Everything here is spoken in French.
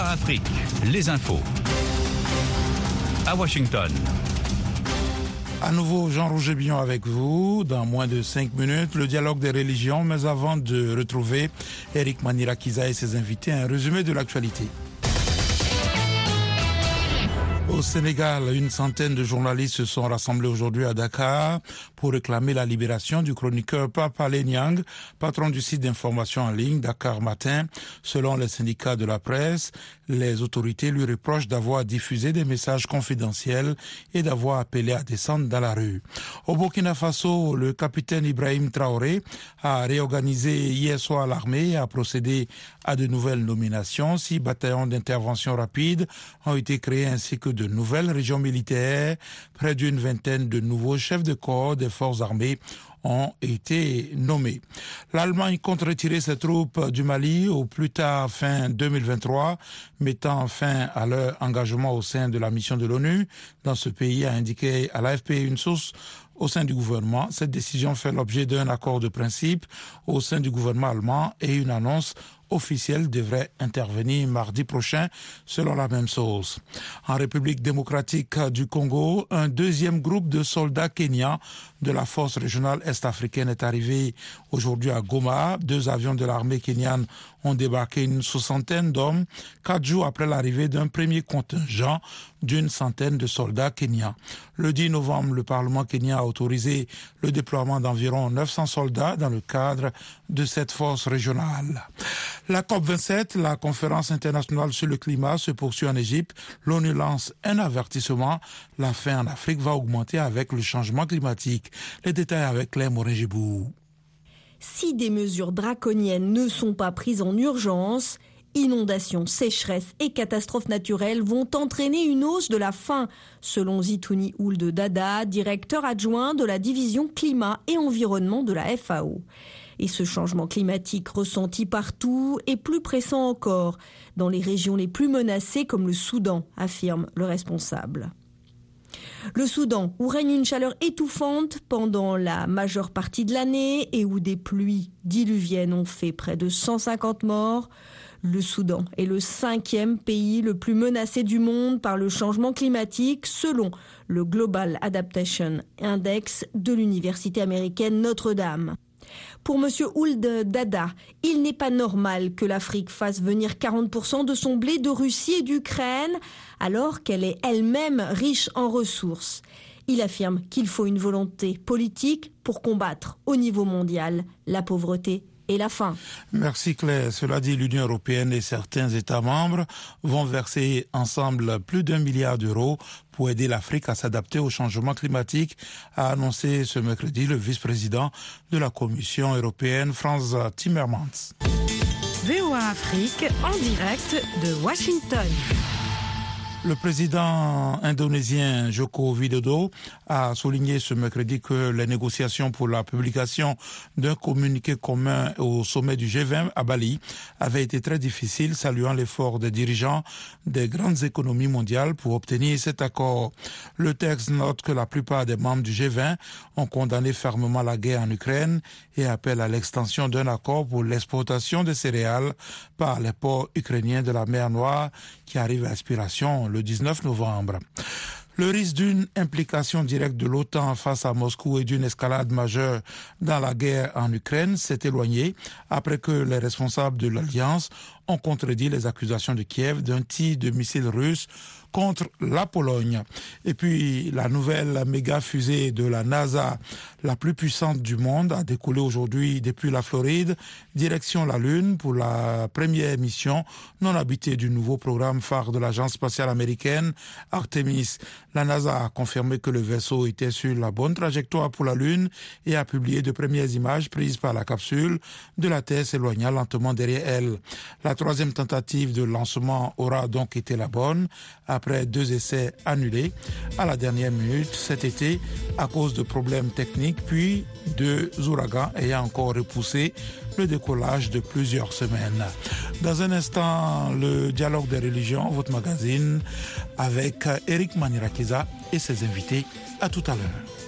Afrique, les infos. À Washington. À nouveau, Jean-Roger Billon avec vous. Dans moins de cinq minutes, le dialogue des religions. Mais avant de retrouver Eric Manirakiza et ses invités, un résumé de l'actualité. Au Sénégal, une centaine de journalistes se sont rassemblés aujourd'hui à Dakar pour réclamer la libération du chroniqueur Papa Lenyang, patron du site d'information en ligne Dakar Matin. Selon les syndicats de la presse, les autorités lui reprochent d'avoir diffusé des messages confidentiels et d'avoir appelé à descendre dans la rue. Au Burkina Faso, le capitaine Ibrahim Traoré a réorganisé hier soir l'armée et a procédé à de nouvelles nominations. Six bataillons d'intervention rapide ont été créés ainsi que de nouvelles régions militaires. Près d'une vingtaine de nouveaux chefs de corps des forces armées ont été nommés. L'Allemagne compte retirer ses troupes du Mali au plus tard fin 2023, mettant fin à leur engagement au sein de la mission de l'ONU dans ce pays, a indiqué à l'AFP une source au sein du gouvernement. Cette décision fait l'objet d'un accord de principe au sein du gouvernement allemand et une annonce officielle devrait intervenir mardi prochain, selon la même source. En République démocratique du Congo, un deuxième groupe de soldats kenyans de la force régionale est-africaine est arrivé aujourd'hui à Goma. Deux avions de l'armée kenyane ont débarqué une soixantaine d'hommes quatre jours après l'arrivée d'un premier contingent d'une centaine de soldats kenyans. Le 10 novembre, le Parlement kenyan a autorisé le déploiement d'environ 900 soldats dans le cadre de cette force régionale. La COP27, la conférence internationale sur le climat, se poursuit en Égypte. L'ONU lance un avertissement. La faim en Afrique va augmenter avec le changement climatique. Les détails avec Claire Morin-Gibou. Si des mesures draconiennes ne sont pas prises en urgence, Inondations, sécheresses et catastrophes naturelles vont entraîner une hausse de la faim, selon Zitouni Ould Dada, directeur adjoint de la division climat et environnement de la FAO. Et ce changement climatique ressenti partout est plus pressant encore dans les régions les plus menacées comme le Soudan, affirme le responsable. Le Soudan, où règne une chaleur étouffante pendant la majeure partie de l'année et où des pluies diluviennes ont fait près de 150 morts, le Soudan est le cinquième pays le plus menacé du monde par le changement climatique selon le Global Adaptation Index de l'université américaine Notre-Dame. Pour M. Ould Dada, il n'est pas normal que l'Afrique fasse venir 40% de son blé de Russie et d'Ukraine alors qu'elle est elle-même riche en ressources. Il affirme qu'il faut une volonté politique pour combattre au niveau mondial la pauvreté et la faim. Merci Claire. Cela dit, l'Union européenne et certains États membres vont verser ensemble plus d'un milliard d'euros pour aider l'Afrique à s'adapter au changement climatique, a annoncé ce mercredi le vice-président de la Commission européenne, Franz Timmermans. VOA Afrique en direct de Washington. Le président indonésien Joko Widodo a souligné ce mercredi que les négociations pour la publication d'un communiqué commun au sommet du G20 à Bali avaient été très difficiles, saluant l'effort des dirigeants des grandes économies mondiales pour obtenir cet accord. Le texte note que la plupart des membres du G20 ont condamné fermement la guerre en Ukraine et appelle à l'extension d'un accord pour l'exportation de céréales par les ports ukrainiens de la mer Noire qui arrive à aspiration le 19 novembre. Le risque d'une implication directe de l'OTAN face à Moscou et d'une escalade majeure dans la guerre en Ukraine s'est éloigné après que les responsables de l'Alliance ont contredit les accusations de Kiev d'un tir de missiles russes contre la Pologne. Et puis la nouvelle méga fusée de la NASA, la plus puissante du monde, a décollé aujourd'hui depuis la Floride, direction la Lune pour la première mission non habitée du nouveau programme phare de l'agence spatiale américaine, Artemis. La NASA a confirmé que le vaisseau était sur la bonne trajectoire pour la Lune et a publié de premières images prises par la capsule de la Terre s'éloignant lentement derrière elle. La troisième tentative de lancement aura donc été la bonne après deux essais annulés à la dernière minute cet été à cause de problèmes techniques puis deux ouragans ayant encore repoussé le décollage de plusieurs semaines. Dans un instant, le dialogue des religions, votre magazine, avec Eric Manirakiza et ses invités. À tout à l'heure.